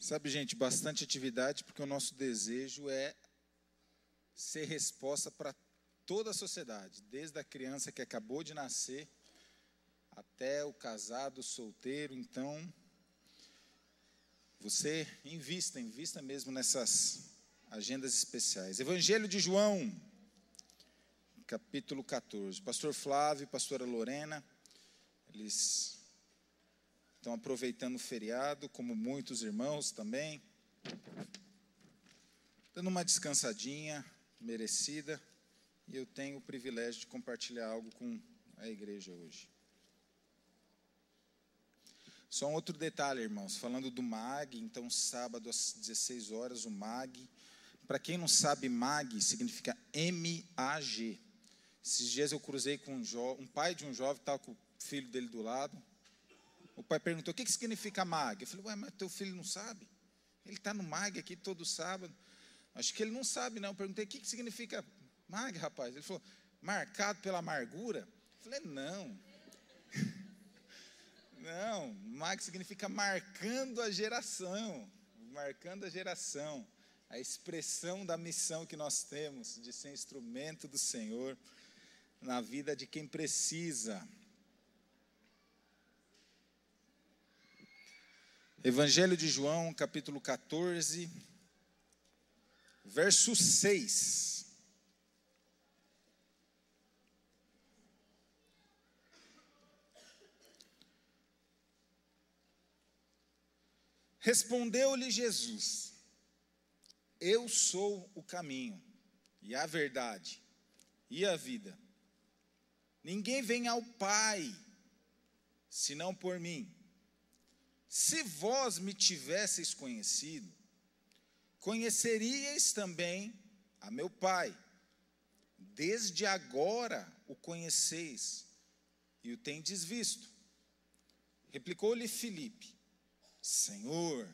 Sabe, gente, bastante atividade, porque o nosso desejo é ser resposta para toda a sociedade, desde a criança que acabou de nascer até o casado, solteiro. Então, você invista, invista mesmo nessas agendas especiais. Evangelho de João, capítulo 14. Pastor Flávio, pastora Lorena, eles estão aproveitando o feriado, como muitos irmãos também. Dando uma descansadinha merecida. E eu tenho o privilégio de compartilhar algo com a igreja hoje. Só um outro detalhe, irmãos, falando do MAG, então sábado às 16 horas, o MAG. Para quem não sabe, MAG significa M-A-G. Esses dias eu cruzei com um, um pai de um jovem estava com o filho dele do lado. O pai perguntou: o que, que significa MAG? Eu falei: Ué, mas teu filho não sabe? Ele está no MAG aqui todo sábado. Acho que ele não sabe, não. Eu perguntei: o que, que significa MAG, rapaz? Ele falou: marcado pela amargura. Eu falei: não. não, MAG significa marcando a geração. Marcando a geração. A expressão da missão que nós temos de ser instrumento do Senhor na vida de quem precisa. Evangelho de João, capítulo 14, verso 6. Respondeu-lhe Jesus: Eu sou o caminho, e a verdade, e a vida. Ninguém vem ao Pai senão por mim. Se vós me tivesseis conhecido, conheceríeis também a meu Pai. Desde agora o conheceis e o tendes visto. Replicou-lhe Filipe: Senhor,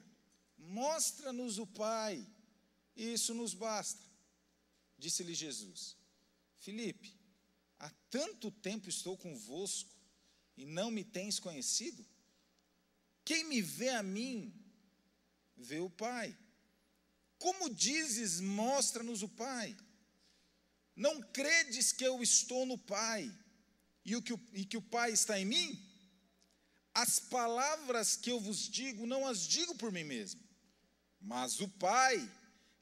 mostra-nos o Pai, e isso nos basta. Disse-lhe Jesus: Filipe, há tanto tempo estou convosco e não me tens conhecido? Quem me vê a mim, vê o Pai. Como dizes, mostra-nos o Pai. Não credes que eu estou no Pai e, o que o, e que o Pai está em mim? As palavras que eu vos digo, não as digo por mim mesmo, mas o Pai,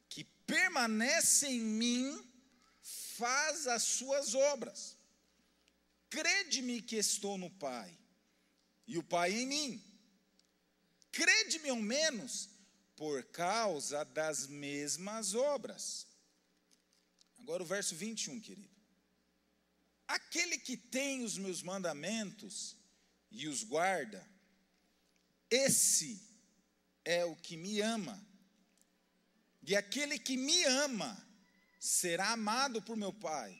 que permanece em mim, faz as suas obras. Crede-me que estou no Pai, e o Pai em mim crede-me ao menos por causa das mesmas obras. Agora o verso 21, querido. Aquele que tem os meus mandamentos e os guarda, esse é o que me ama. E aquele que me ama será amado por meu Pai.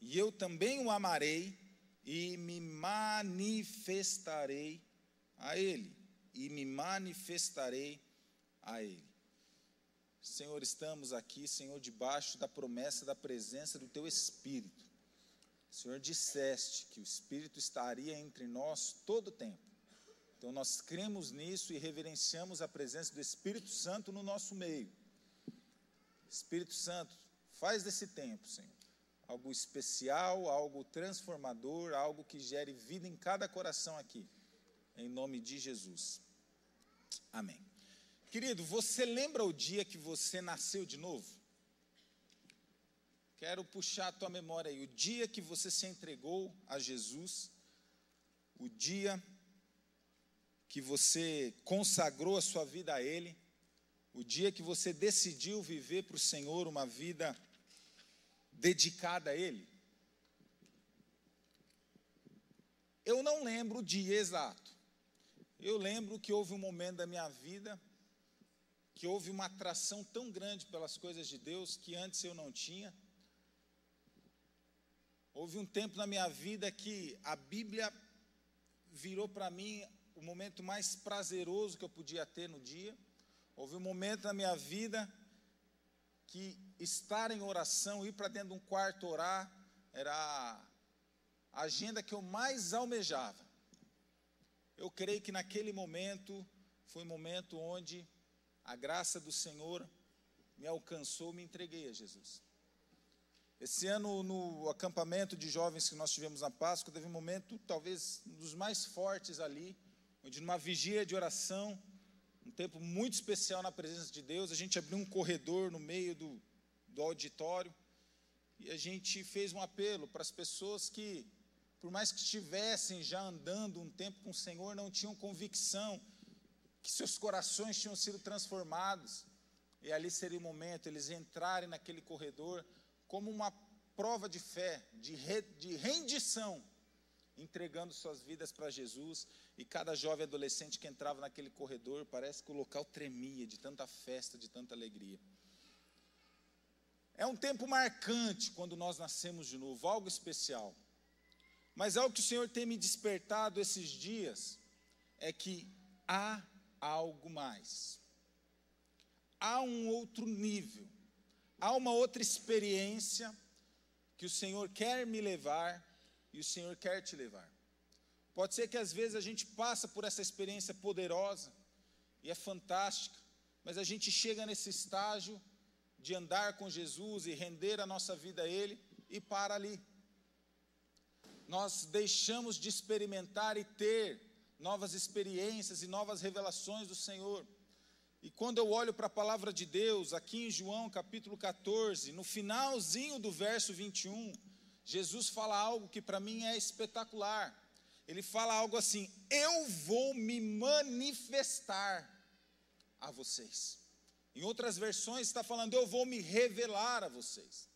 E eu também o amarei e me manifestarei a ele e me manifestarei a Ele. Senhor, estamos aqui, Senhor, debaixo da promessa da presença do Teu Espírito. Senhor, disseste que o Espírito estaria entre nós todo o tempo. Então, nós cremos nisso e reverenciamos a presença do Espírito Santo no nosso meio. Espírito Santo, faz desse tempo, Senhor, algo especial, algo transformador, algo que gere vida em cada coração aqui em nome de Jesus. Amém. Querido, você lembra o dia que você nasceu de novo? Quero puxar a tua memória aí, o dia que você se entregou a Jesus, o dia que você consagrou a sua vida a Ele, o dia que você decidiu viver para o Senhor uma vida dedicada a Ele. Eu não lembro o dia exato, eu lembro que houve um momento da minha vida que houve uma atração tão grande pelas coisas de Deus que antes eu não tinha. Houve um tempo na minha vida que a Bíblia virou para mim o momento mais prazeroso que eu podia ter no dia. Houve um momento na minha vida que estar em oração, ir para dentro de um quarto orar, era a agenda que eu mais almejava eu creio que naquele momento foi o momento onde a graça do Senhor me alcançou, me entreguei a Jesus. Esse ano, no acampamento de jovens que nós tivemos na Páscoa, teve um momento, talvez, um dos mais fortes ali, onde, numa vigília de oração, um tempo muito especial na presença de Deus, a gente abriu um corredor no meio do, do auditório e a gente fez um apelo para as pessoas que, por mais que estivessem já andando um tempo com o Senhor, não tinham convicção que seus corações tinham sido transformados. E ali seria o momento eles entrarem naquele corredor como uma prova de fé, de, re, de rendição, entregando suas vidas para Jesus. E cada jovem adolescente que entrava naquele corredor, parece que o local tremia de tanta festa, de tanta alegria. É um tempo marcante quando nós nascemos de novo, algo especial. Mas algo que o Senhor tem me despertado esses dias é que há algo mais. Há um outro nível há uma outra experiência que o Senhor quer me levar e o Senhor quer te levar. Pode ser que às vezes a gente passa por essa experiência poderosa e é fantástica, mas a gente chega nesse estágio de andar com Jesus e render a nossa vida a Ele e para ali. Nós deixamos de experimentar e ter novas experiências e novas revelações do Senhor. E quando eu olho para a palavra de Deus, aqui em João capítulo 14, no finalzinho do verso 21, Jesus fala algo que para mim é espetacular. Ele fala algo assim: Eu vou me manifestar a vocês. Em outras versões está falando: Eu vou me revelar a vocês.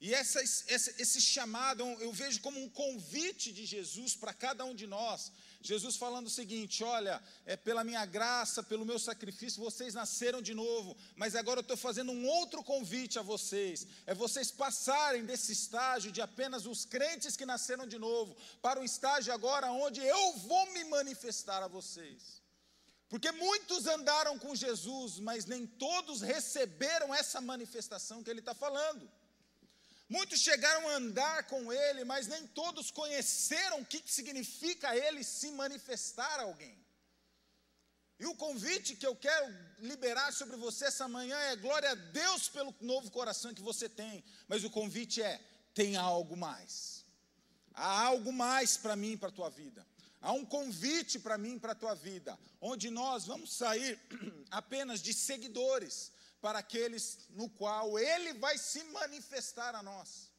E essa, esse, esse chamado eu vejo como um convite de Jesus para cada um de nós. Jesus falando o seguinte: olha, é pela minha graça, pelo meu sacrifício, vocês nasceram de novo, mas agora eu estou fazendo um outro convite a vocês: é vocês passarem desse estágio de apenas os crentes que nasceram de novo, para o estágio agora onde eu vou me manifestar a vocês. Porque muitos andaram com Jesus, mas nem todos receberam essa manifestação que ele está falando. Muitos chegaram a andar com ele, mas nem todos conheceram o que significa ele se manifestar a alguém. E o convite que eu quero liberar sobre você essa manhã é glória a Deus pelo novo coração que você tem, mas o convite é: tem algo mais. Há algo mais para mim, para a tua vida. Há um convite para mim, para a tua vida, onde nós vamos sair apenas de seguidores, para aqueles no qual Ele vai se manifestar a nós.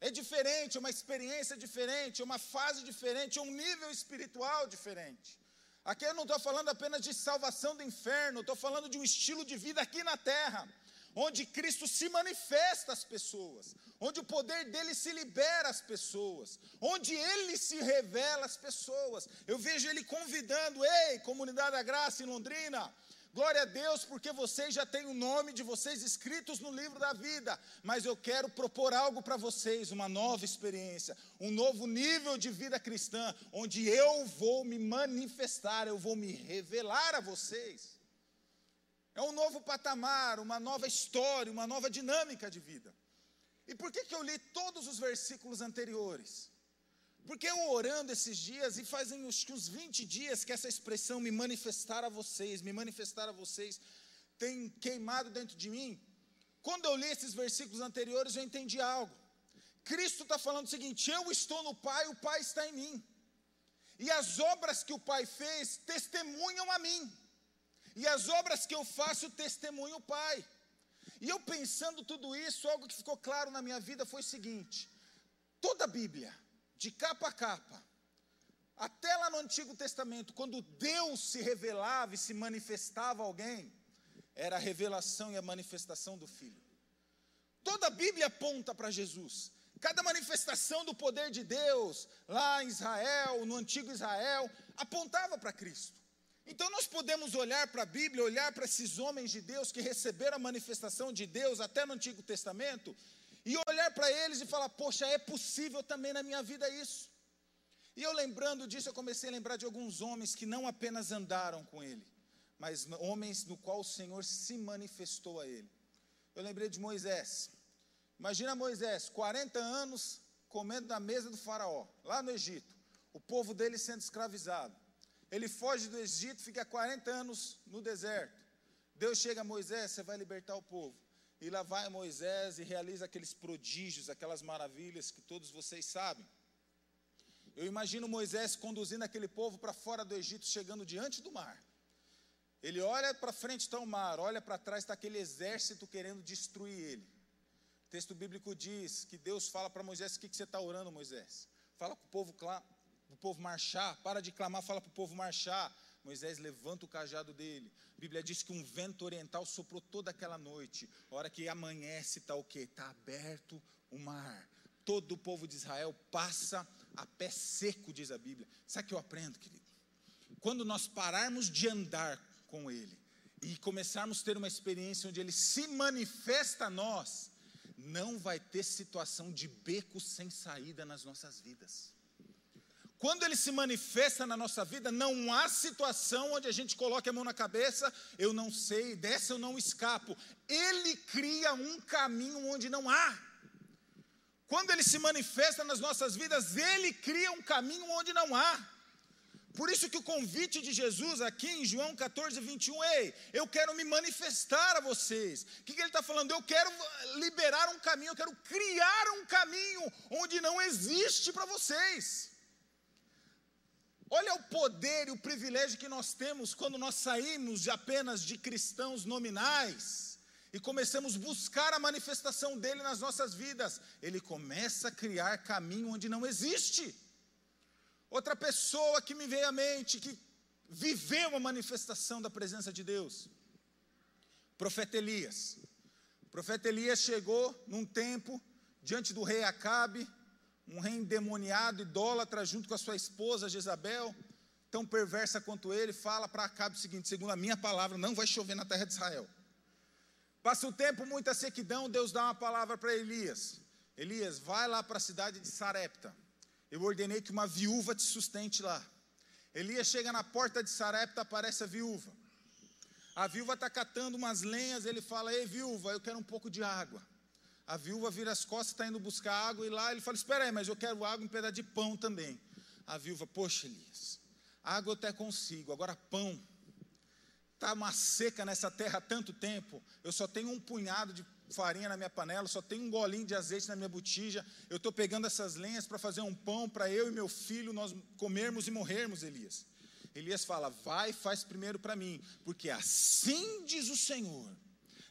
É diferente, uma experiência diferente, uma fase diferente, um nível espiritual diferente. Aqui eu não estou falando apenas de salvação do inferno, estou falando de um estilo de vida aqui na terra, onde Cristo se manifesta às pessoas, onde o poder dele se libera às pessoas, onde ele se revela às pessoas. Eu vejo ele convidando, ei, comunidade da graça em Londrina, Glória a Deus, porque vocês já têm o nome de vocês escritos no livro da vida. Mas eu quero propor algo para vocês, uma nova experiência, um novo nível de vida cristã, onde eu vou me manifestar, eu vou me revelar a vocês. É um novo patamar, uma nova história, uma nova dinâmica de vida. E por que, que eu li todos os versículos anteriores? Porque eu orando esses dias, e fazem uns, uns 20 dias que essa expressão me manifestar a vocês, me manifestar a vocês, tem queimado dentro de mim. Quando eu li esses versículos anteriores, eu entendi algo. Cristo está falando o seguinte: eu estou no Pai, o Pai está em mim. E as obras que o Pai fez testemunham a mim. E as obras que eu faço testemunham o Pai. E eu pensando tudo isso, algo que ficou claro na minha vida foi o seguinte: toda a Bíblia, de capa a capa, até lá no Antigo Testamento, quando Deus se revelava e se manifestava a alguém, era a revelação e a manifestação do Filho. Toda a Bíblia aponta para Jesus. Cada manifestação do poder de Deus, lá em Israel, no antigo Israel, apontava para Cristo. Então nós podemos olhar para a Bíblia, olhar para esses homens de Deus que receberam a manifestação de Deus até no Antigo Testamento e olhar para eles e falar: Poxa, é possível também na minha vida isso. E eu lembrando disso, eu comecei a lembrar de alguns homens que não apenas andaram com ele, mas homens no qual o Senhor se manifestou a ele. Eu lembrei de Moisés. Imagina Moisés, 40 anos comendo na mesa do faraó, lá no Egito, o povo dele sendo escravizado. Ele foge do Egito, fica 40 anos no deserto. Deus chega a Moisés, você vai libertar o povo. E lá vai Moisés e realiza aqueles prodígios, aquelas maravilhas que todos vocês sabem. Eu imagino Moisés conduzindo aquele povo para fora do Egito, chegando diante do mar. Ele olha para frente está o mar, olha para trás está aquele exército querendo destruir ele. O texto bíblico diz que Deus fala para Moisés: o que, que você está orando, Moisés? Fala para o povo, o povo marchar, para de clamar, fala para o povo marchar. Moisés levanta o cajado dele. A Bíblia diz que um vento oriental soprou toda aquela noite. A hora que amanhece, está o quê? Está aberto o mar. Todo o povo de Israel passa a pé seco, diz a Bíblia. Sabe o que eu aprendo, querido? Quando nós pararmos de andar com Ele e começarmos a ter uma experiência onde Ele se manifesta a nós, não vai ter situação de beco sem saída nas nossas vidas. Quando ele se manifesta na nossa vida, não há situação onde a gente coloque a mão na cabeça, eu não sei, dessa eu não escapo. Ele cria um caminho onde não há. Quando ele se manifesta nas nossas vidas, ele cria um caminho onde não há. Por isso que o convite de Jesus aqui em João 14, 21, ei, eu quero me manifestar a vocês. O que, que ele está falando? Eu quero liberar um caminho, eu quero criar um caminho onde não existe para vocês. Olha o poder e o privilégio que nós temos quando nós saímos de apenas de cristãos nominais e começamos a buscar a manifestação dele nas nossas vidas. Ele começa a criar caminho onde não existe. Outra pessoa que me veio à mente, que viveu uma manifestação da presença de Deus, profeta Elias. O profeta Elias chegou num tempo diante do rei Acabe, um rei endemoniado, idólatra, junto com a sua esposa Jezabel, tão perversa quanto ele, fala para Acabe o seguinte: segundo a minha palavra, não vai chover na terra de Israel. Passa o tempo, muita sequidão, Deus dá uma palavra para Elias. Elias, vai lá para a cidade de Sarepta eu ordenei que uma viúva te sustente lá. Elias chega na porta de Sarepta, aparece a viúva. A viúva está catando umas lenhas, ele fala: Ei, viúva, eu quero um pouco de água. A viúva vira as costas, está indo buscar água, e lá ele fala: Espera aí, mas eu quero água e um pedaço de pão também. A viúva, poxa, Elias, água eu até consigo, agora pão. Está uma seca nessa terra há tanto tempo, eu só tenho um punhado de farinha na minha panela, só tem um golinho de azeite na minha botija. Eu estou pegando essas lenhas para fazer um pão para eu e meu filho nós comermos e morrermos, Elias. Elias fala: Vai, faz primeiro para mim, porque assim diz o Senhor: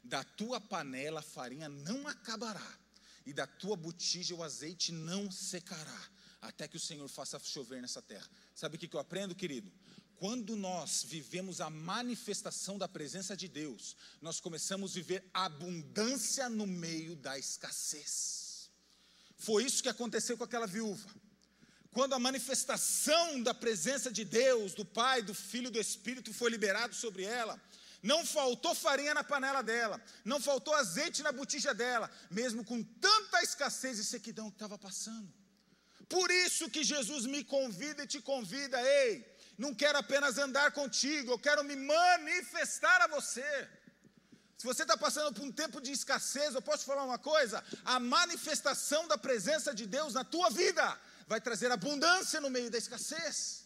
da tua panela a farinha não acabará, e da tua botija o azeite não secará, até que o Senhor faça chover nessa terra. Sabe o que eu aprendo, querido? Quando nós vivemos a manifestação da presença de Deus, nós começamos a viver abundância no meio da escassez. Foi isso que aconteceu com aquela viúva. Quando a manifestação da presença de Deus, do Pai, do Filho e do Espírito foi liberado sobre ela, não faltou farinha na panela dela, não faltou azeite na botija dela, mesmo com tanta escassez e sequidão que estava passando. Por isso que Jesus me convida e te convida, ei, não quero apenas andar contigo, eu quero me manifestar a você. Se você está passando por um tempo de escassez, eu posso falar uma coisa: a manifestação da presença de Deus na tua vida vai trazer abundância no meio da escassez.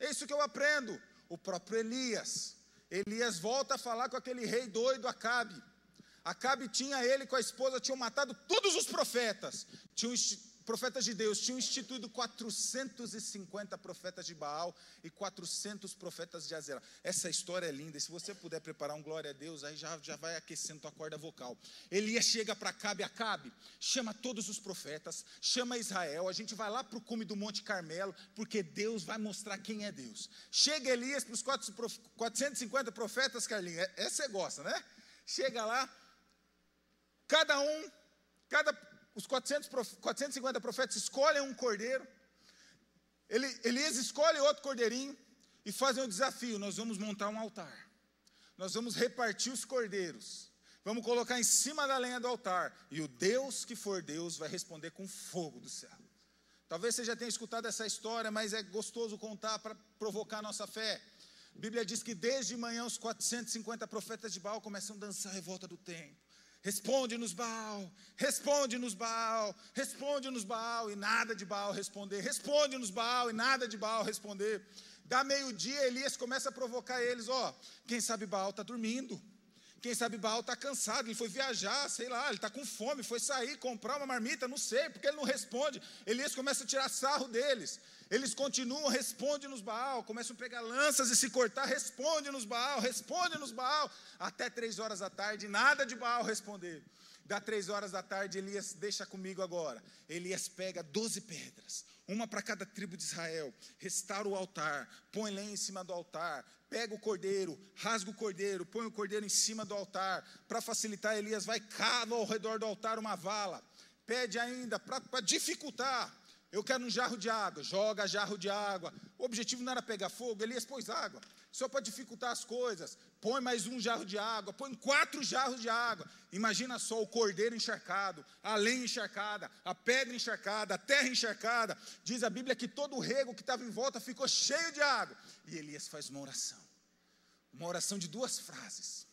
É isso que eu aprendo. O próprio Elias. Elias volta a falar com aquele rei doido Acabe. Acabe tinha ele com a esposa, tinham matado todos os profetas. Tinham profetas de Deus tinham instituído 450 profetas de Baal e 400 profetas de Azera. Essa história é linda, e se você puder preparar um glória a Deus, aí já, já vai aquecendo tua corda vocal. Elias chega para Acabe, Acabe, chama todos os profetas, chama Israel, a gente vai lá para o cume do Monte Carmelo, porque Deus vai mostrar quem é Deus. Chega Elias para os 450 profetas, Carlinhos, é, essa você gosta, né? Chega lá, cada um, cada os 400, 450 profetas escolhem um cordeiro, Elias escolhe outro cordeirinho e fazem o desafio: nós vamos montar um altar, nós vamos repartir os cordeiros, vamos colocar em cima da lenha do altar, e o Deus que for Deus vai responder com fogo do céu. Talvez você já tenha escutado essa história, mas é gostoso contar para provocar a nossa fé. A Bíblia diz que desde manhã os 450 profetas de Baal começam a dançar a revolta do templo. Responde-nos, Baal, responde-nos, Baal, responde-nos, Baal, e nada de Baal responder, responde-nos, Baal, e nada de Baal responder. Dá meio-dia, Elias começa a provocar eles: ó, quem sabe Baal está dormindo. Quem sabe Baal está cansado, ele foi viajar, sei lá, ele está com fome, foi sair, comprar uma marmita, não sei, porque ele não responde. Elias começa a tirar sarro deles. Eles continuam, responde nos Baal, começam a pegar lanças e se cortar, responde nos Baal, responde nos Baal, até três horas da tarde, nada de Baal responder. Dá três horas da tarde, Elias, deixa comigo agora. Elias pega doze pedras, uma para cada tribo de Israel, restaura o altar, põe lenha em cima do altar, pega o cordeiro, rasga o cordeiro, põe o cordeiro em cima do altar. Para facilitar, Elias vai cava ao redor do altar uma vala. Pede ainda, para dificultar, eu quero um jarro de água, joga jarro de água. O objetivo não era pegar fogo, Elias pôs água, só para dificultar as coisas. Põe mais um jarro de água, põe quatro jarros de água. Imagina só o cordeiro encharcado, a lenha encharcada, a pedra encharcada, a terra encharcada. Diz a Bíblia que todo o rego que estava em volta ficou cheio de água. E Elias faz uma oração, uma oração de duas frases.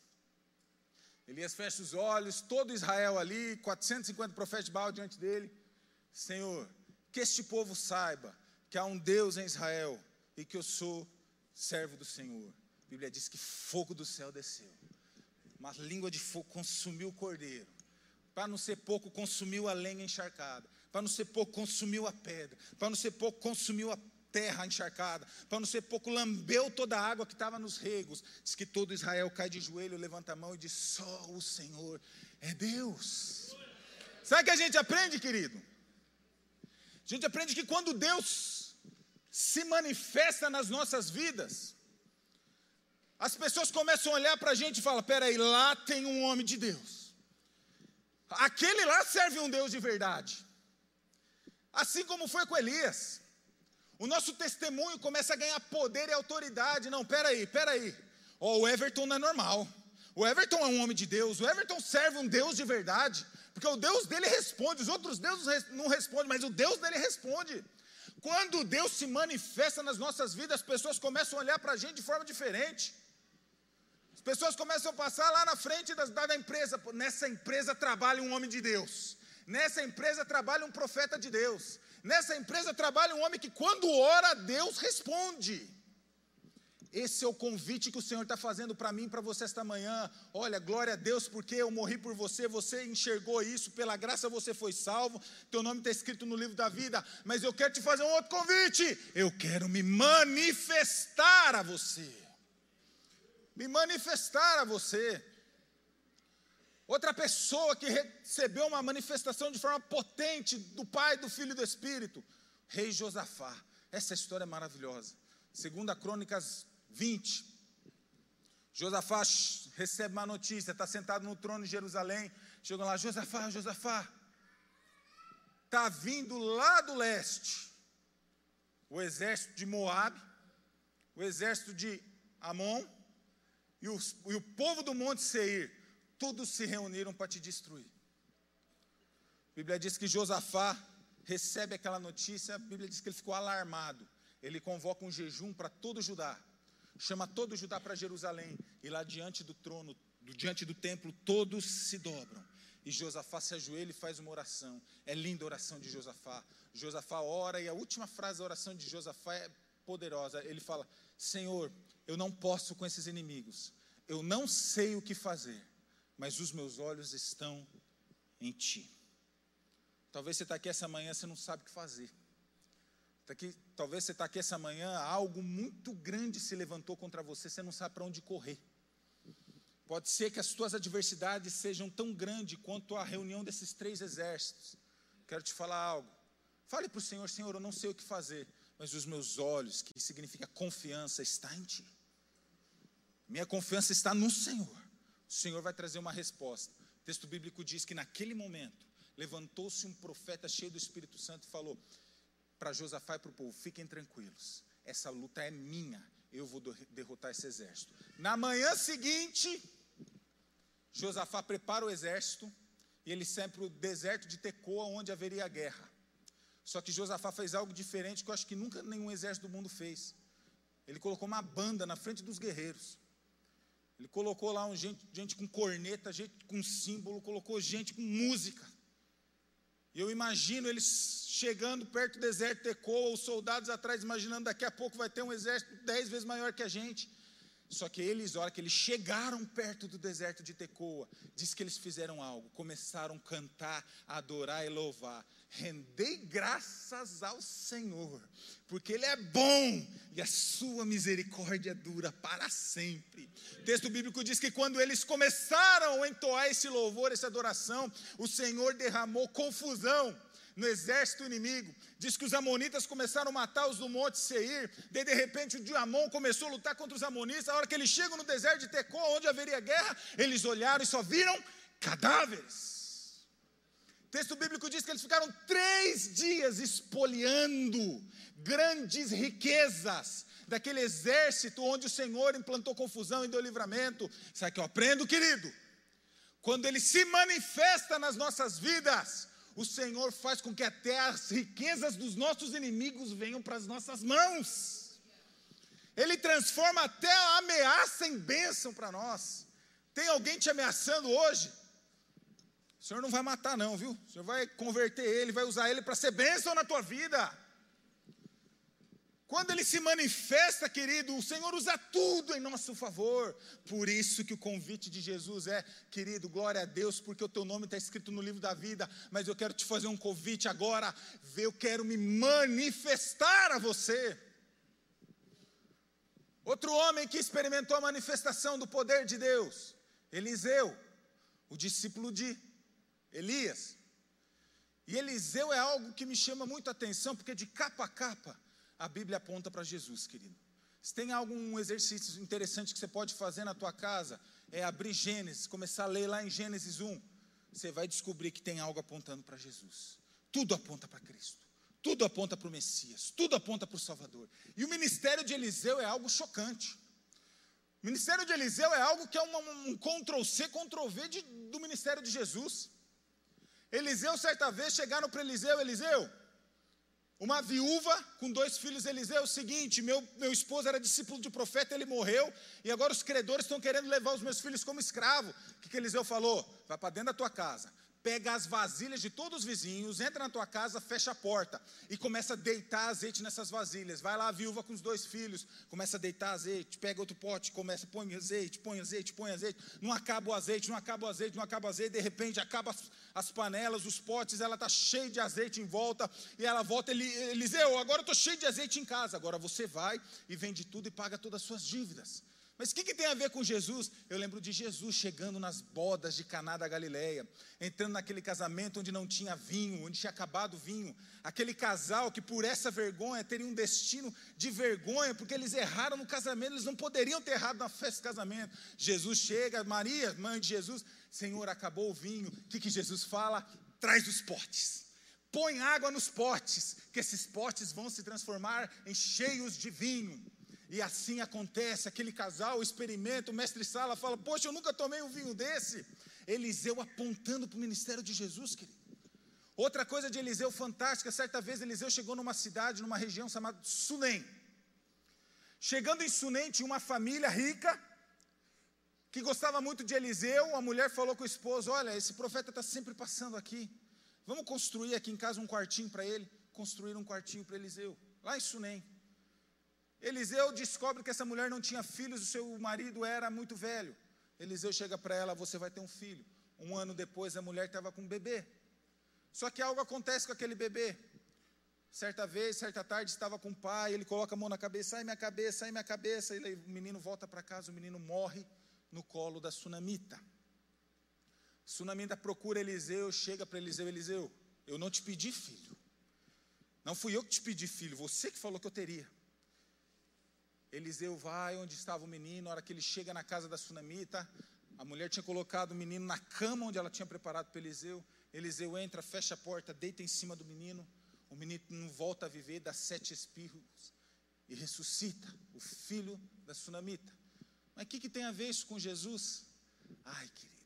Elias fecha os olhos, todo Israel ali, 450 profetas de Baal diante dele. Senhor, que este povo saiba que há um Deus em Israel e que eu sou servo do Senhor. A Bíblia diz que fogo do céu desceu. Uma língua de fogo consumiu o cordeiro. Para não ser pouco, consumiu a lenha encharcada. Para não ser pouco, consumiu a pedra. Para não ser pouco, consumiu a terra encharcada. Para não ser pouco, lambeu toda a água que estava nos regos. Diz que todo Israel cai de joelho, levanta a mão e diz: Só o Senhor é Deus. Sabe o que a gente aprende, querido? A gente aprende que quando Deus se manifesta nas nossas vidas, as pessoas começam a olhar para a gente e falam: peraí, lá tem um homem de Deus. Aquele lá serve um Deus de verdade. Assim como foi com Elias. O nosso testemunho começa a ganhar poder e autoridade. Não, peraí, peraí. Oh, o Everton não é normal. O Everton é um homem de Deus. O Everton serve um Deus de verdade. Porque o Deus dele responde. Os outros deuses não respondem, mas o Deus dele responde. Quando Deus se manifesta nas nossas vidas, as pessoas começam a olhar para a gente de forma diferente pessoas começam a passar lá na frente da, da empresa. Nessa empresa trabalha um homem de Deus. Nessa empresa trabalha um profeta de Deus. Nessa empresa trabalha um homem que, quando ora, Deus responde. Esse é o convite que o Senhor está fazendo para mim e para você esta manhã. Olha, glória a Deus, porque eu morri por você, você enxergou isso, pela graça você foi salvo, teu nome está escrito no livro da vida. Mas eu quero te fazer um outro convite. Eu quero me manifestar a você me manifestar a você. Outra pessoa que recebeu uma manifestação de forma potente do Pai, do Filho e do Espírito, rei Josafá. Essa história é maravilhosa. Segunda Crônicas 20. Josafá recebe uma notícia, está sentado no trono de Jerusalém. Chegam lá, Josafá, Josafá, está vindo lá do leste o exército de Moab, o exército de Amon e, e o povo do Monte Seir, todos se reuniram para te destruir. A Bíblia diz que Josafá recebe aquela notícia, a Bíblia diz que ele ficou alarmado. Ele convoca um jejum para todo Judá, chama todo Judá para Jerusalém, e lá diante do trono, diante do templo, todos se dobram. E Josafá se ajoelha e faz uma oração. É linda a oração de Josafá. Josafá ora, e a última frase da oração de Josafá é poderosa. Ele fala: Senhor, eu não posso com esses inimigos, eu não sei o que fazer, mas os meus olhos estão em Ti. Talvez você está aqui essa manhã, você não sabe o que fazer. Tá talvez você está aqui essa manhã, algo muito grande se levantou contra você, você não sabe para onde correr. Pode ser que as tuas adversidades sejam tão grandes quanto a reunião desses três exércitos. Quero te falar algo. Fale para o Senhor, Senhor, eu não sei o que fazer, mas os meus olhos, que significa confiança, está em Ti. Minha confiança está no Senhor. O Senhor vai trazer uma resposta. O texto bíblico diz que naquele momento levantou-se um profeta cheio do Espírito Santo e falou para Josafá e para o povo: fiquem tranquilos, essa luta é minha, eu vou derrotar esse exército. Na manhã seguinte, Josafá prepara o exército e ele sai para o deserto de Tecoa, onde haveria guerra. Só que Josafá fez algo diferente que eu acho que nunca nenhum exército do mundo fez. Ele colocou uma banda na frente dos guerreiros. Ele colocou lá um gente, gente com corneta, gente com símbolo, colocou gente com música. E eu imagino eles chegando perto do deserto de Tecoa, os soldados atrás, imaginando daqui a pouco vai ter um exército dez vezes maior que a gente. Só que eles, a hora que eles chegaram perto do deserto de Tecoa, diz que eles fizeram algo, começaram a cantar, a adorar e louvar. Rendei graças ao Senhor, porque Ele é bom e a sua misericórdia dura para sempre. O texto bíblico diz que quando eles começaram a entoar esse louvor, essa adoração, o Senhor derramou confusão no exército inimigo. Diz que os amonitas começaram a matar os do monte Seir. Daí, de repente, o Diamon começou a lutar contra os amonitas. A hora que eles chegam no deserto de Tecoa, onde haveria guerra, eles olharam e só viram cadáveres. O texto bíblico diz que eles ficaram três dias espoliando grandes riquezas daquele exército onde o Senhor implantou confusão e deu livramento. Sabe o que eu aprendo, querido? Quando ele se manifesta nas nossas vidas, o Senhor faz com que até as riquezas dos nossos inimigos venham para as nossas mãos. Ele transforma até a ameaça em bênção para nós. Tem alguém te ameaçando hoje? O Senhor não vai matar, não, viu? O Senhor vai converter ele, vai usar ele para ser bênção na tua vida. Quando ele se manifesta, querido, o Senhor usa tudo em nosso favor. Por isso que o convite de Jesus é, querido, glória a Deus, porque o teu nome está escrito no livro da vida. Mas eu quero te fazer um convite agora. Eu quero me manifestar a você. Outro homem que experimentou a manifestação do poder de Deus, Eliseu, o discípulo de Elias. E Eliseu é algo que me chama muito a atenção, porque de capa a capa, a Bíblia aponta para Jesus, querido. Se tem algum exercício interessante que você pode fazer na tua casa, é abrir Gênesis, começar a ler lá em Gênesis 1. Você vai descobrir que tem algo apontando para Jesus. Tudo aponta para Cristo. Tudo aponta para o Messias. Tudo aponta para o Salvador. E o ministério de Eliseu é algo chocante. O ministério de Eliseu é algo que é um, um Ctrl-C, Ctrl-V do ministério de Jesus. Eliseu, certa vez, chegaram para Eliseu: Eliseu, uma viúva com dois filhos, Eliseu, é o seguinte: meu, meu esposo era discípulo de profeta, ele morreu, e agora os credores estão querendo levar os meus filhos como escravo. O que, que Eliseu falou? Vai para dentro da tua casa, pega as vasilhas de todos os vizinhos, entra na tua casa, fecha a porta e começa a deitar azeite nessas vasilhas. Vai lá a viúva com os dois filhos, começa a deitar azeite, pega outro pote, começa, põe azeite, põe azeite, põe azeite. Não acaba o azeite, não acaba o azeite, não acaba o azeite. De repente acaba as, as panelas, os potes, ela está cheia de azeite em volta e ela volta. Ele, Eliseu, agora eu estou cheio de azeite em casa. Agora você vai e vende tudo e paga todas as suas dívidas. Mas o que, que, tem a ver com Jesus? Eu lembro de Jesus chegando nas bodas de Caná da Galileia, entrando naquele casamento onde não tinha vinho, onde tinha acabado o vinho. Aquele casal que por essa vergonha teria um destino de vergonha, porque eles erraram no casamento, eles não poderiam ter errado na festa de casamento. Jesus chega, Maria, mãe de Jesus, Senhor, acabou o vinho. O que, que Jesus fala? Traz os potes. Põe água nos potes, que esses potes vão se transformar em cheios de vinho. E assim acontece, aquele casal experimenta, o mestre Sala fala: Poxa, eu nunca tomei um vinho desse. Eliseu apontando para o ministério de Jesus, querido. Outra coisa de Eliseu fantástica: certa vez Eliseu chegou numa cidade, numa região chamada Sunem. Chegando em Sunem, tinha uma família rica, que gostava muito de Eliseu. A mulher falou com o esposo: Olha, esse profeta está sempre passando aqui. Vamos construir aqui em casa um quartinho para ele. Construíram um quartinho para Eliseu, lá em Sunem. Eliseu descobre que essa mulher não tinha filhos, o seu marido era muito velho. Eliseu chega para ela: Você vai ter um filho. Um ano depois, a mulher estava com um bebê. Só que algo acontece com aquele bebê. Certa vez, certa tarde, estava com o pai, ele coloca a mão na cabeça, sai minha cabeça, sai minha cabeça. E o menino volta para casa, o menino morre no colo da sunamita. Sunamita procura Eliseu, chega para Eliseu: Eliseu, eu não te pedi filho. Não fui eu que te pedi filho, você que falou que eu teria. Eliseu vai onde estava o menino, na hora que ele chega na casa da sunamita, a mulher tinha colocado o menino na cama onde ela tinha preparado para Eliseu. Eliseu entra, fecha a porta, deita em cima do menino. O menino volta a viver, dá sete espirros e ressuscita o filho da sunamita. Mas o que, que tem a ver isso com Jesus? Ai, querido.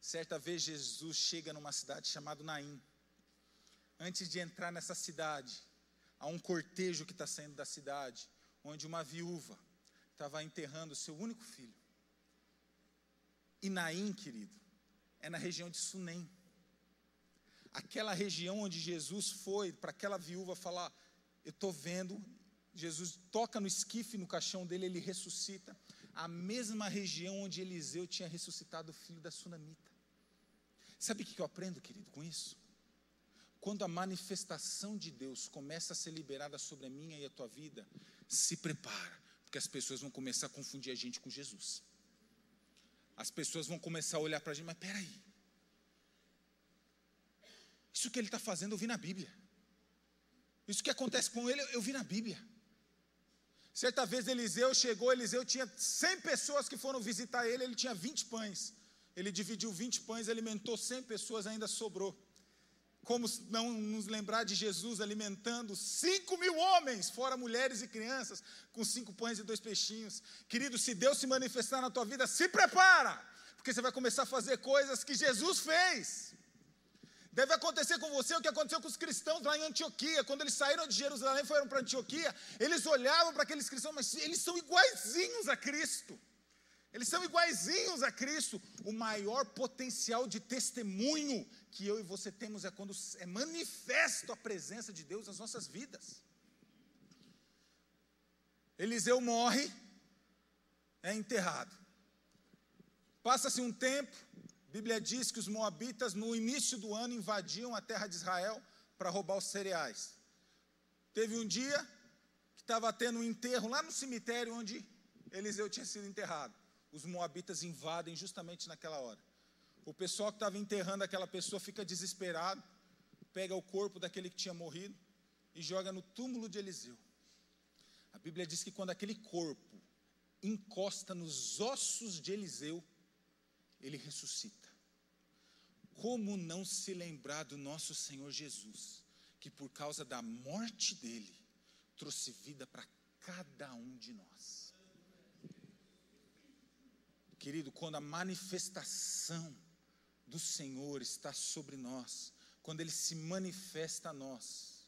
Certa vez Jesus chega numa cidade chamada Naim. Antes de entrar nessa cidade, há um cortejo que está saindo da cidade onde uma viúva estava enterrando seu único filho. E Naim, querido, é na região de Sunem. aquela região onde Jesus foi, para aquela viúva falar: Eu estou vendo. Jesus toca no esquife, no caixão dele, ele ressuscita. A mesma região onde Eliseu tinha ressuscitado o filho da sunamita. Sabe o que eu aprendo, querido, com isso? Quando a manifestação de Deus começa a ser liberada sobre a minha e a tua vida, se prepara, porque as pessoas vão começar a confundir a gente com Jesus. As pessoas vão começar a olhar para a gente, mas peraí, isso que ele está fazendo eu vi na Bíblia. Isso que acontece com ele eu vi na Bíblia. Certa vez Eliseu chegou, Eliseu tinha 100 pessoas que foram visitar ele, ele tinha 20 pães. Ele dividiu 20 pães, alimentou 100 pessoas, ainda sobrou. Como não nos lembrar de Jesus alimentando 5 mil homens, fora mulheres e crianças, com cinco pães e dois peixinhos. Querido, se Deus se manifestar na tua vida, se prepara, porque você vai começar a fazer coisas que Jesus fez. Deve acontecer com você o que aconteceu com os cristãos lá em Antioquia. Quando eles saíram de Jerusalém e foram para Antioquia, eles olhavam para aqueles cristãos, mas eles são iguaizinhos a Cristo. Eles são iguaizinhos a Cristo. O maior potencial de testemunho que eu e você temos é quando é manifesto a presença de Deus nas nossas vidas. Eliseu morre, é enterrado. Passa-se um tempo, a Bíblia diz que os moabitas, no início do ano, invadiam a terra de Israel para roubar os cereais. Teve um dia que estava tendo um enterro lá no cemitério onde Eliseu tinha sido enterrado. Os moabitas invadem justamente naquela hora. O pessoal que estava enterrando aquela pessoa fica desesperado, pega o corpo daquele que tinha morrido e joga no túmulo de Eliseu. A Bíblia diz que quando aquele corpo encosta nos ossos de Eliseu, ele ressuscita. Como não se lembrar do nosso Senhor Jesus, que por causa da morte dele, trouxe vida para cada um de nós. Querido, quando a manifestação do Senhor está sobre nós, quando ele se manifesta a nós,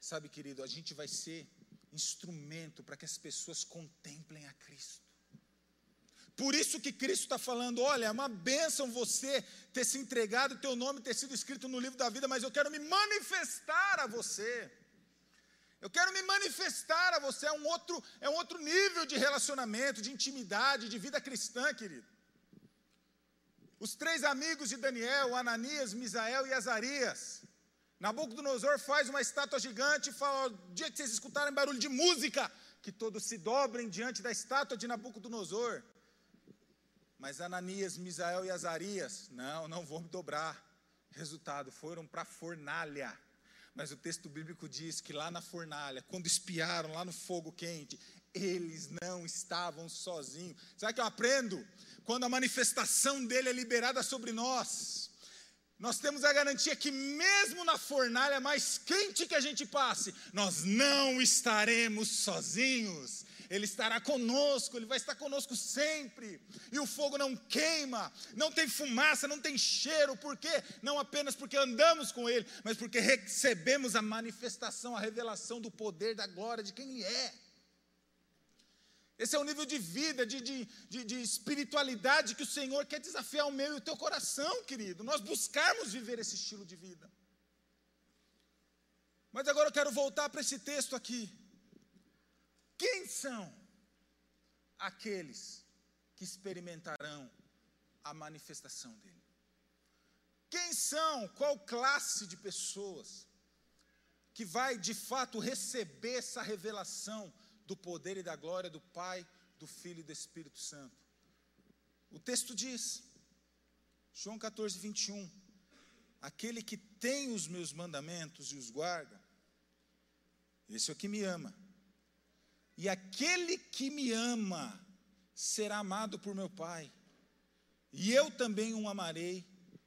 sabe, querido, a gente vai ser instrumento para que as pessoas contemplem a Cristo. Por isso que Cristo está falando: olha, é uma bênção você ter se entregado, teu nome ter sido escrito no livro da vida, mas eu quero me manifestar a você. Eu quero me manifestar a você. É um outro, é um outro nível de relacionamento, de intimidade, de vida cristã, querido. Os três amigos de Daniel, Ananias, Misael e Azarias. Nabucodonosor faz uma estátua gigante e fala: o dia que vocês escutarem barulho de música, que todos se dobrem diante da estátua de Nabucodonosor. Mas Ananias, Misael e Azarias, não, não vou me dobrar. Resultado, foram para a fornalha. Mas o texto bíblico diz que lá na fornalha, quando espiaram lá no fogo quente, eles não estavam sozinhos. Sabe o que eu aprendo? Quando a manifestação dele é liberada sobre nós, nós temos a garantia que, mesmo na fornalha mais quente que a gente passe, nós não estaremos sozinhos. Ele estará conosco, Ele vai estar conosco sempre. E o fogo não queima, não tem fumaça, não tem cheiro, por quê? Não apenas porque andamos com Ele, mas porque recebemos a manifestação, a revelação do poder, da glória de quem Ele é. Esse é o nível de vida, de, de, de, de, espiritualidade que o Senhor quer desafiar o meu e o teu coração, querido. Nós buscarmos viver esse estilo de vida. Mas agora eu quero voltar para esse texto aqui. Quem são aqueles que experimentarão a manifestação dele? Quem são, qual classe de pessoas que vai de fato receber essa revelação do poder e da glória do Pai, do Filho e do Espírito Santo? O texto diz, João 14, 21, aquele que tem os meus mandamentos e os guarda, esse é o que me ama e aquele que me ama será amado por meu Pai. E eu também o amarei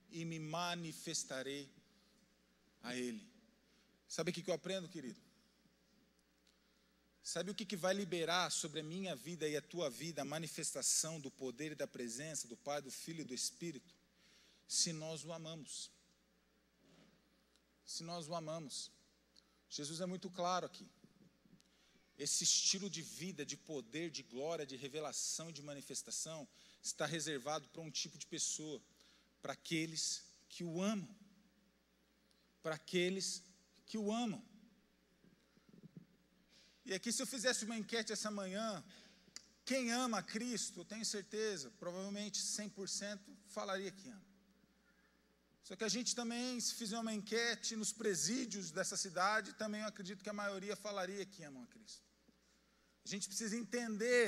e me manifestarei a Ele. Sabe o que eu aprendo, querido? Sabe o que vai liberar sobre a minha vida e a tua vida a manifestação do poder e da presença do Pai, do Filho e do Espírito? Se nós o amamos. Se nós o amamos. Jesus é muito claro aqui esse estilo de vida, de poder, de glória, de revelação e de manifestação está reservado para um tipo de pessoa, para aqueles que o amam. para aqueles que o amam. E aqui, se eu fizesse uma enquete essa manhã, quem ama Cristo, tenho certeza, provavelmente 100% falaria que ama. Só que a gente também, se fizer uma enquete nos presídios dessa cidade, também eu acredito que a maioria falaria que amam a Cristo. A gente precisa entender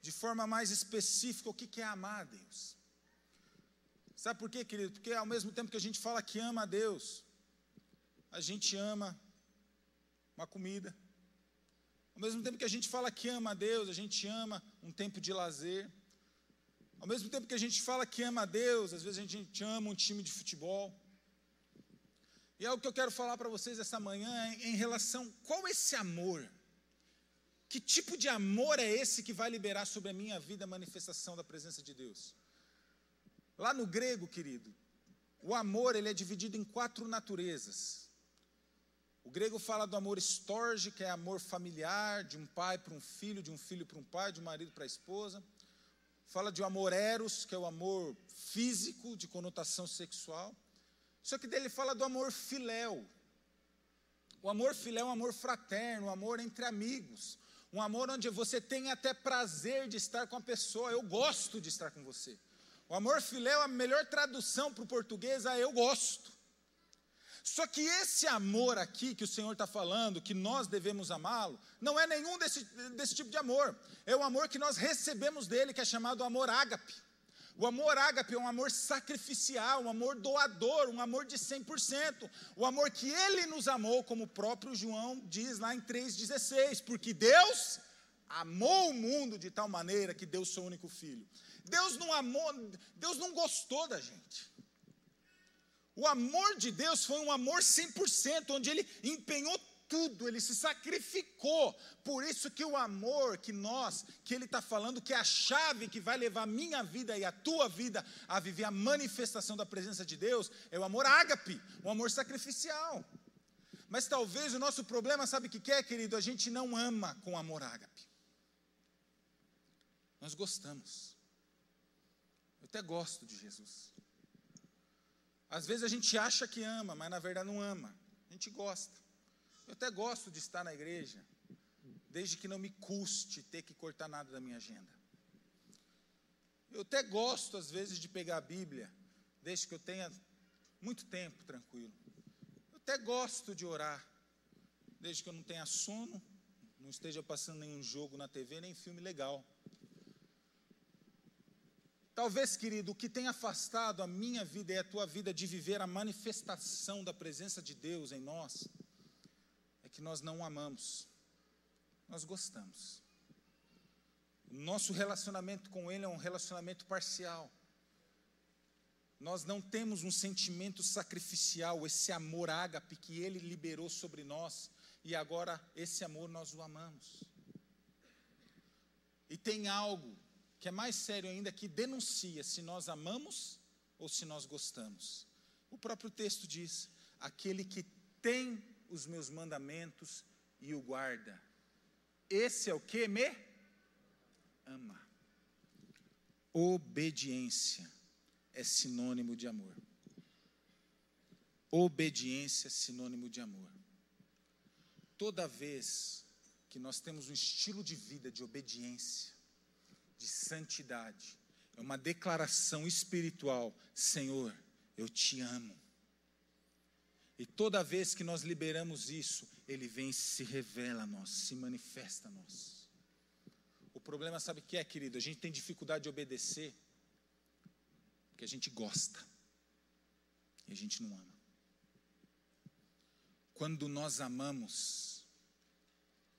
de forma mais específica o que é amar a Deus. Sabe por quê, querido? Porque ao mesmo tempo que a gente fala que ama a Deus, a gente ama uma comida. Ao mesmo tempo que a gente fala que ama a Deus, a gente ama um tempo de lazer. Ao mesmo tempo que a gente fala que ama a Deus, às vezes a gente ama um time de futebol. E é o que eu quero falar para vocês essa manhã em relação qual esse amor? Que tipo de amor é esse que vai liberar sobre a minha vida a manifestação da presença de Deus? Lá no grego, querido, o amor ele é dividido em quatro naturezas. O grego fala do amor storge, que é amor familiar, de um pai para um filho, de um filho para um pai, de um marido para a esposa. Fala de um amor eros, que é o amor físico, de conotação sexual. Só que dele fala do amor filéu. O amor filéu é um amor fraterno, um amor entre amigos. Um amor onde você tem até prazer de estar com a pessoa. Eu gosto de estar com você. O amor filéu, a melhor tradução para o português é eu gosto. Só que esse amor aqui que o Senhor está falando, que nós devemos amá-lo, não é nenhum desse, desse tipo de amor. É o amor que nós recebemos dele, que é chamado amor ágape. O amor ágape é um amor sacrificial, um amor doador, um amor de 100%. O amor que ele nos amou, como o próprio João diz lá em 3,16. Porque Deus amou o mundo de tal maneira que deu seu único filho. Deus não amou, Deus não gostou da gente. O amor de Deus foi um amor 100%, onde ele empenhou tudo, ele se sacrificou. Por isso que o amor que nós, que ele está falando, que é a chave que vai levar a minha vida e a tua vida a viver a manifestação da presença de Deus, é o amor ágape, o amor sacrificial. Mas talvez o nosso problema, sabe o que é, querido? A gente não ama com amor ágape. Nós gostamos. Eu até gosto de Jesus. Às vezes a gente acha que ama, mas na verdade não ama. A gente gosta. Eu até gosto de estar na igreja, desde que não me custe ter que cortar nada da minha agenda. Eu até gosto, às vezes, de pegar a Bíblia, desde que eu tenha muito tempo tranquilo. Eu até gosto de orar, desde que eu não tenha sono, não esteja passando nenhum jogo na TV, nem filme legal. Talvez, querido, o que tem afastado a minha vida e a tua vida de viver a manifestação da presença de Deus em nós, que nós não amamos, nós gostamos. O nosso relacionamento com Ele é um relacionamento parcial. Nós não temos um sentimento sacrificial, esse amor ágape que Ele liberou sobre nós, e agora esse amor nós o amamos. E tem algo que é mais sério ainda, que denuncia se nós amamos ou se nós gostamos. O próprio texto diz: aquele que tem os meus mandamentos e o guarda, esse é o que me ama. Obediência é sinônimo de amor. Obediência é sinônimo de amor. Toda vez que nós temos um estilo de vida de obediência, de santidade. É uma declaração espiritual: Senhor, eu te amo. E toda vez que nós liberamos isso, Ele vem se revela a nós, se manifesta a nós. O problema, sabe o que é, querido? A gente tem dificuldade de obedecer, porque a gente gosta, e a gente não ama. Quando nós amamos,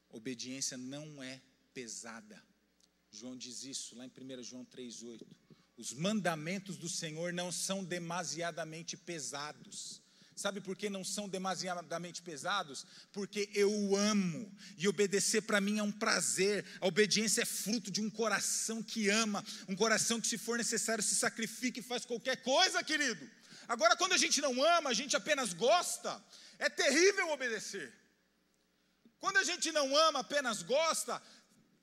obediência não é pesada. João diz isso lá em 1 João 3,8. Os mandamentos do Senhor não são demasiadamente pesados. Sabe por que não são demasiadamente pesados? Porque eu o amo e obedecer para mim é um prazer. A obediência é fruto de um coração que ama, um coração que, se for necessário, se sacrifica e faz qualquer coisa, querido. Agora, quando a gente não ama, a gente apenas gosta, é terrível obedecer. Quando a gente não ama, apenas gosta,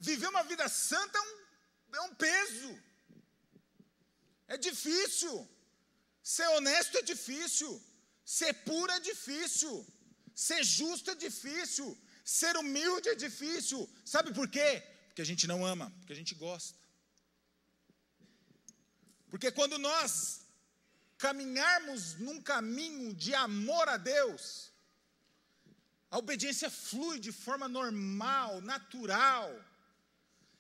Viver uma vida santa é um, é um peso. É difícil. Ser honesto é difícil. Ser puro é difícil. Ser justo é difícil. Ser humilde é difícil. Sabe por quê? Porque a gente não ama, porque a gente gosta. Porque quando nós caminharmos num caminho de amor a Deus, a obediência flui de forma normal, natural.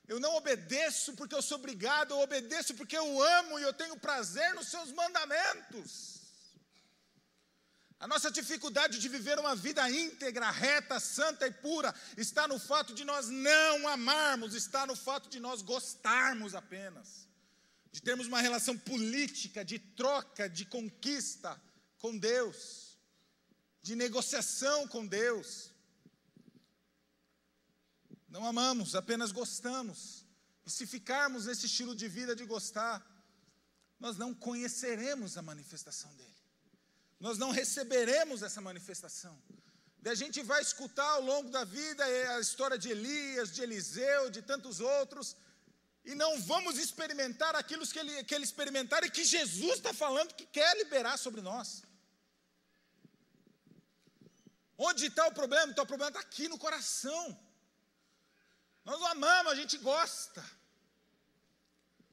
Eu não obedeço porque eu sou obrigado, eu obedeço porque eu amo e eu tenho prazer nos seus mandamentos. A nossa dificuldade de viver uma vida íntegra, reta, santa e pura está no fato de nós não amarmos, está no fato de nós gostarmos apenas, de termos uma relação política, de troca, de conquista com Deus de negociação com Deus. Não amamos, apenas gostamos. E se ficarmos nesse estilo de vida de gostar, nós não conheceremos a manifestação dele. Nós não receberemos essa manifestação. E a gente vai escutar ao longo da vida a história de Elias, de Eliseu, de tantos outros, e não vamos experimentar aquilo que ele, que ele experimentar e que Jesus está falando que quer liberar sobre nós. Onde está o problema? Então o problema está aqui no coração. Nós o amamos, a gente gosta.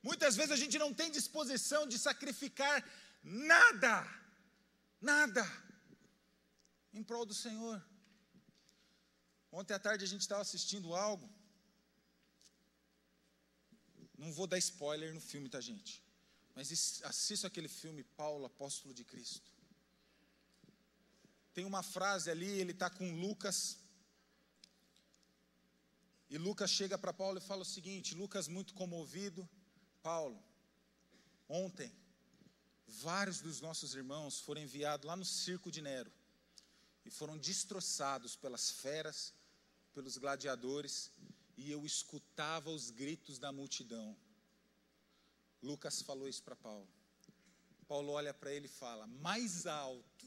Muitas vezes a gente não tem disposição de sacrificar nada, nada, em prol do Senhor. Ontem à tarde a gente estava assistindo algo. Não vou dar spoiler no filme, tá, gente? Mas assista aquele filme Paulo, Apóstolo de Cristo. Tem uma frase ali, ele está com Lucas. E Lucas chega para Paulo e fala o seguinte: Lucas, muito comovido, Paulo, ontem, vários dos nossos irmãos foram enviados lá no circo de Nero e foram destroçados pelas feras, pelos gladiadores, e eu escutava os gritos da multidão. Lucas falou isso para Paulo. Paulo olha para ele e fala: mais alto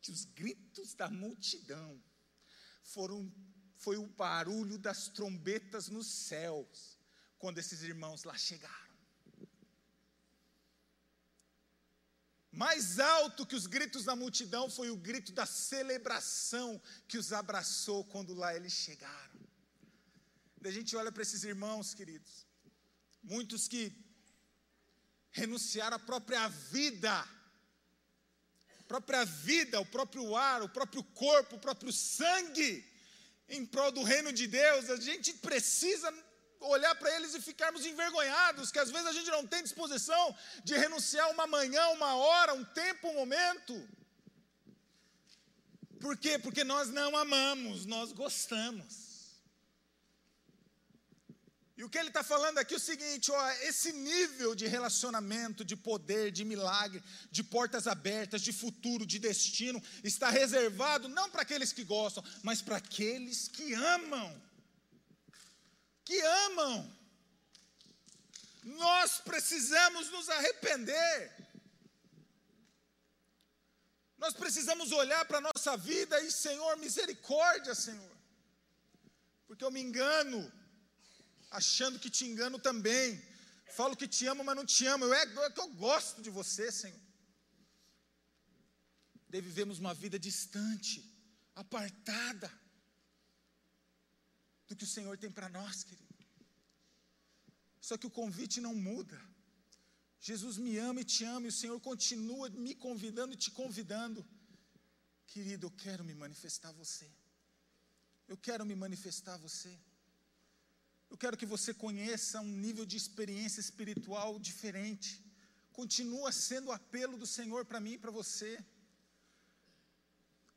que os gritos da multidão foram foi o barulho das trombetas nos céus quando esses irmãos lá chegaram. Mais alto que os gritos da multidão foi o grito da celebração que os abraçou quando lá eles chegaram. E a gente olha para esses irmãos, queridos, muitos que renunciaram à própria vida. Própria vida, o próprio ar, o próprio corpo, o próprio sangue, em prol do reino de Deus, a gente precisa olhar para eles e ficarmos envergonhados, que às vezes a gente não tem disposição de renunciar uma manhã, uma hora, um tempo, um momento. Por quê? Porque nós não amamos, nós gostamos. E o que ele está falando aqui é o seguinte: ó, esse nível de relacionamento, de poder, de milagre, de portas abertas, de futuro, de destino, está reservado não para aqueles que gostam, mas para aqueles que amam. Que amam. Nós precisamos nos arrepender. Nós precisamos olhar para a nossa vida e, Senhor, misericórdia, Senhor. Porque eu me engano achando que te engano também. Falo que te amo, mas não te amo. Eu, é, é que eu gosto de você, Senhor. Daí vivemos uma vida distante, apartada do que o Senhor tem para nós, querido. Só que o convite não muda. Jesus me ama e te ama, e o Senhor continua me convidando e te convidando. Querido, eu quero me manifestar a você. Eu quero me manifestar a você. Eu quero que você conheça um nível de experiência espiritual diferente. Continua sendo o apelo do Senhor para mim e para você.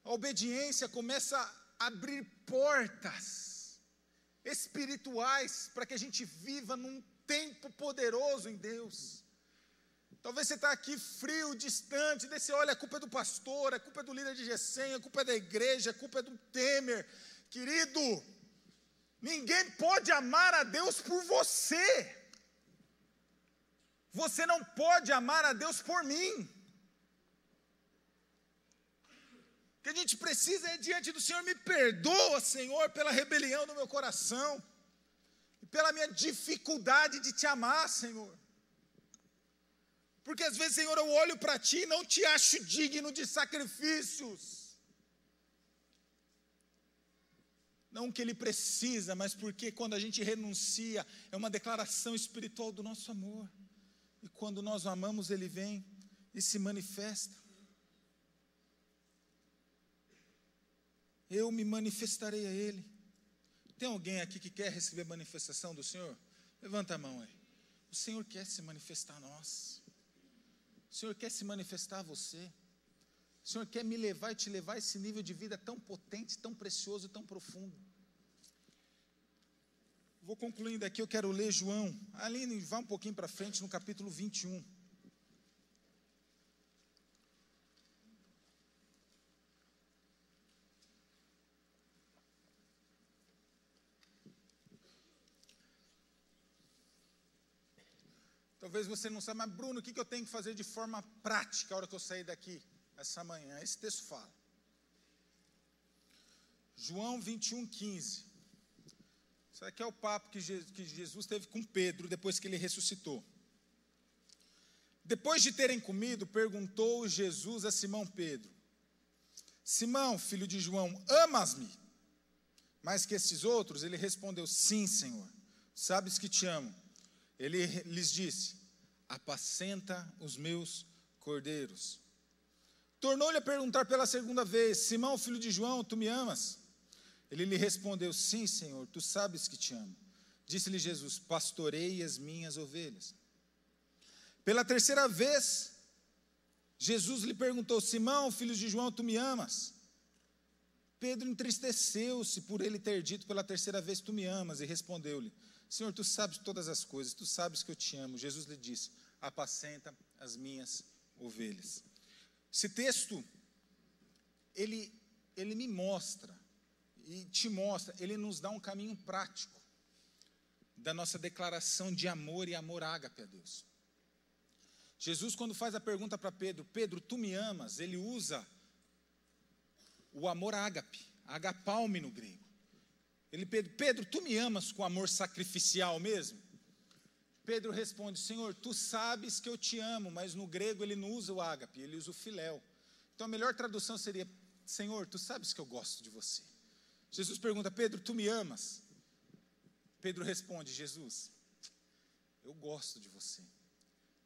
A obediência começa a abrir portas espirituais para que a gente viva num tempo poderoso em Deus. Talvez você está aqui frio, distante, você olha, a culpa é do pastor, a culpa é do líder de Gessém, a culpa é da igreja, a culpa é do Temer. Querido, Ninguém pode amar a Deus por você. Você não pode amar a Deus por mim. O que a gente precisa é diante do Senhor, me perdoa, Senhor, pela rebelião do meu coração, e pela minha dificuldade de te amar, Senhor. Porque às vezes, Senhor, eu olho para Ti e não te acho digno de sacrifícios. Não que Ele precisa, mas porque quando a gente renuncia, é uma declaração espiritual do nosso amor. E quando nós o amamos, Ele vem e se manifesta. Eu me manifestarei a Ele. Tem alguém aqui que quer receber a manifestação do Senhor? Levanta a mão aí. O Senhor quer se manifestar a nós. O Senhor quer se manifestar a você. O Senhor quer me levar e te levar a esse nível de vida tão potente, tão precioso, tão profundo. Vou concluindo aqui, eu quero ler João. Aline, vá um pouquinho para frente no capítulo 21. Talvez você não saiba, mas Bruno, o que eu tenho que fazer de forma prática a hora que eu sair daqui essa manhã? Esse texto fala. João 21, 15. Isso aqui é o papo que Jesus teve com Pedro depois que ele ressuscitou. Depois de terem comido, perguntou Jesus a Simão Pedro: Simão, filho de João, amas-me? Mais que esses outros? Ele respondeu: Sim, Senhor, sabes que te amo. Ele lhes disse: Apacenta os meus cordeiros. Tornou-lhe a perguntar pela segunda vez: Simão, filho de João, tu me amas? Ele lhe respondeu: Sim, Senhor, tu sabes que te amo. Disse-lhe Jesus: Pastorei as minhas ovelhas. Pela terceira vez, Jesus lhe perguntou: Simão, filho de João, tu me amas? Pedro entristeceu-se por ele ter dito pela terceira vez: Tu me amas, e respondeu-lhe: Senhor, tu sabes todas as coisas, tu sabes que eu te amo. Jesus lhe disse: Apacenta as minhas ovelhas. Esse texto, ele, ele me mostra, e te mostra, ele nos dá um caminho prático da nossa declaração de amor e amor ágape a Deus. Jesus, quando faz a pergunta para Pedro, Pedro, tu me amas? Ele usa o amor ágape, agapalme no grego. Ele, Pedro, Pedro, tu me amas com amor sacrificial mesmo? Pedro responde: Senhor, tu sabes que eu te amo, mas no grego ele não usa o ágape, ele usa o filéu. Então a melhor tradução seria: Senhor, tu sabes que eu gosto de você. Jesus pergunta: Pedro, tu me amas? Pedro responde: Jesus, eu gosto de você.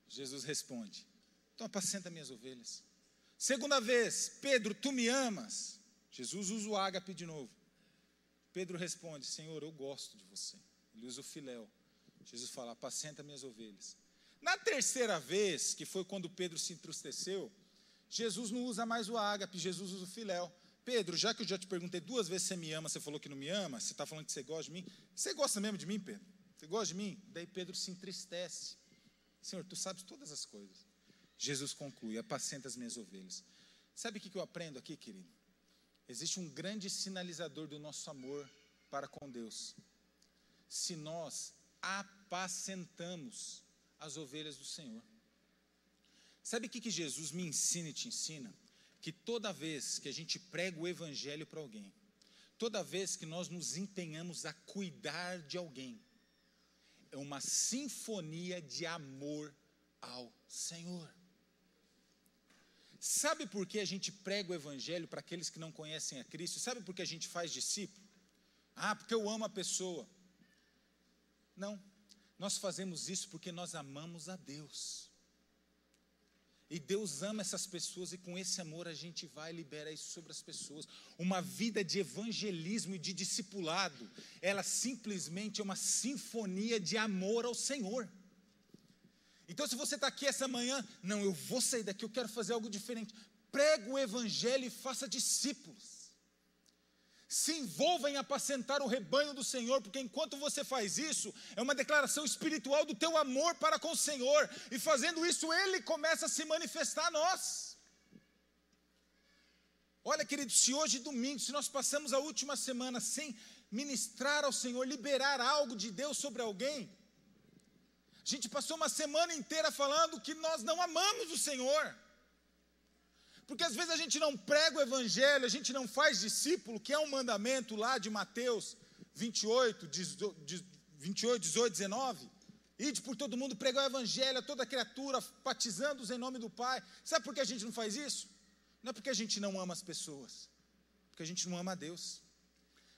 Jesus responde: Então apacenta minhas ovelhas. Segunda vez, Pedro, tu me amas? Jesus usa o ágape de novo. Pedro responde: Senhor, eu gosto de você. Ele usa o filéu. Jesus fala: Apacenta minhas ovelhas. Na terceira vez, que foi quando Pedro se entristeceu, Jesus não usa mais o ágape, Jesus usa o filéu. Pedro, já que eu já te perguntei duas vezes se você me ama, você falou que não me ama, você está falando que você gosta de mim. Você gosta mesmo de mim, Pedro? Você gosta de mim? Daí Pedro se entristece. Senhor, tu sabes todas as coisas. Jesus conclui: apacenta as minhas ovelhas. Sabe o que eu aprendo aqui, querido? Existe um grande sinalizador do nosso amor para com Deus. Se nós apacentamos as ovelhas do Senhor. Sabe o que, que Jesus me ensina e te ensina? Que toda vez que a gente prega o Evangelho para alguém, toda vez que nós nos empenhamos a cuidar de alguém, é uma sinfonia de amor ao Senhor. Sabe por que a gente prega o Evangelho para aqueles que não conhecem a Cristo? Sabe por que a gente faz discípulo? Ah, porque eu amo a pessoa. Não, nós fazemos isso porque nós amamos a Deus. E Deus ama essas pessoas e com esse amor a gente vai liberar isso sobre as pessoas. Uma vida de evangelismo e de discipulado, ela simplesmente é uma sinfonia de amor ao Senhor. Então, se você está aqui essa manhã, não, eu vou sair daqui, eu quero fazer algo diferente. Prega o Evangelho e faça discípulos. Se envolva em apacentar o rebanho do Senhor, porque enquanto você faz isso, é uma declaração espiritual do teu amor para com o Senhor, e fazendo isso, Ele começa a se manifestar a nós. Olha, querido, se hoje domingo, se nós passamos a última semana sem ministrar ao Senhor, liberar algo de Deus sobre alguém, a gente passou uma semana inteira falando que nós não amamos o Senhor. Porque às vezes a gente não prega o Evangelho, a gente não faz discípulo, que é um mandamento lá de Mateus 28, 28 18, 19. Ide por todo mundo, pregar o evangelho a toda criatura, batizando-os em nome do Pai. Sabe por que a gente não faz isso? Não é porque a gente não ama as pessoas, porque a gente não ama a Deus.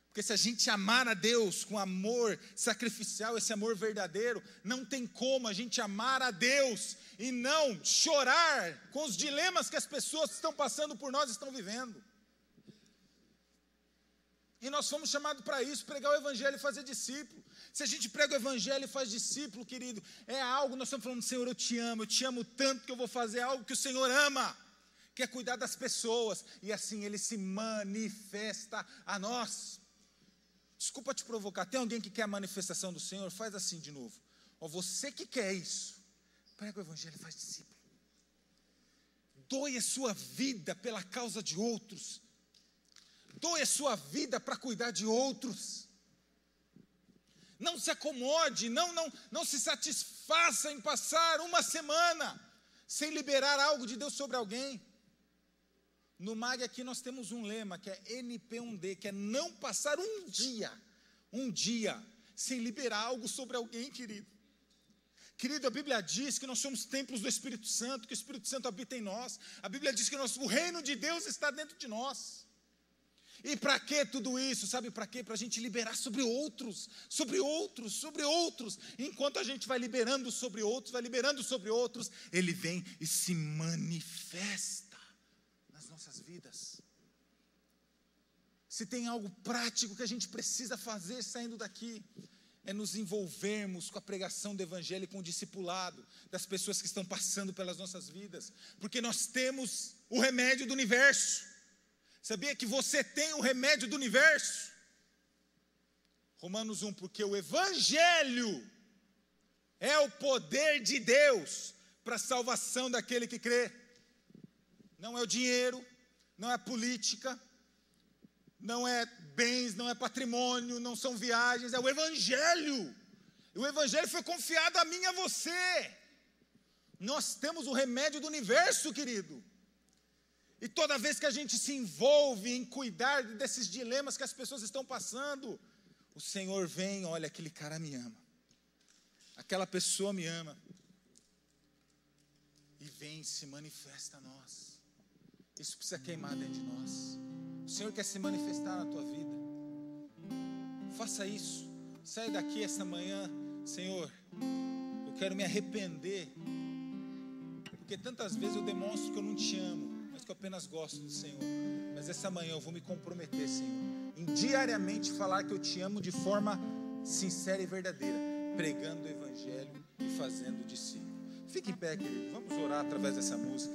Porque se a gente amar a Deus com amor sacrificial, esse amor verdadeiro, não tem como a gente amar a Deus e não chorar com os dilemas que as pessoas que estão passando por nós estão vivendo. E nós fomos chamados para isso, pregar o Evangelho e fazer discípulo. Se a gente prega o Evangelho e faz discípulo, querido, é algo, nós estamos falando, Senhor, eu te amo, eu te amo tanto que eu vou fazer algo que o Senhor ama, que é cuidar das pessoas, e assim Ele se manifesta a nós. Desculpa te provocar, tem alguém que quer a manifestação do Senhor? Faz assim de novo. Ó, você que quer isso, prega o Evangelho e faz discípulo. Doe a sua vida pela causa de outros doe a sua vida para cuidar de outros. Não se acomode, não, não, não se satisfaça em passar uma semana sem liberar algo de Deus sobre alguém. No MAG aqui nós temos um lema que é NP1D, que é não passar um dia, um dia, sem liberar algo sobre alguém, querido. Querido, a Bíblia diz que nós somos templos do Espírito Santo, que o Espírito Santo habita em nós. A Bíblia diz que nós, o reino de Deus está dentro de nós. E para que tudo isso? Sabe para quê? Para a gente liberar sobre outros, sobre outros, sobre outros. Enquanto a gente vai liberando sobre outros, vai liberando sobre outros, ele vem e se manifesta vidas. Se tem algo prático que a gente precisa fazer saindo daqui, é nos envolvermos com a pregação do Evangelho, com o discipulado das pessoas que estão passando pelas nossas vidas, porque nós temos o remédio do universo. Sabia que você tem o remédio do universo? Romanos 1, porque o Evangelho é o poder de Deus para a salvação daquele que crê. Não é o dinheiro, não é política, não é bens, não é patrimônio, não são viagens, é o Evangelho. O Evangelho foi confiado a mim e a você. Nós temos o remédio do universo, querido. E toda vez que a gente se envolve em cuidar desses dilemas que as pessoas estão passando, o Senhor vem, olha, aquele cara me ama. Aquela pessoa me ama. E vem, se manifesta a nós. Isso precisa queimar dentro de nós. O Senhor quer se manifestar na tua vida. Faça isso. Sai daqui essa manhã, Senhor. Eu quero me arrepender. Porque tantas vezes eu demonstro que eu não te amo que eu apenas gosto do Senhor. Mas essa manhã eu vou me comprometer, Senhor, em diariamente falar que eu te amo de forma sincera e verdadeira, pregando o Evangelho e fazendo discípulo. Fique em pé, querido. Vamos orar através dessa música.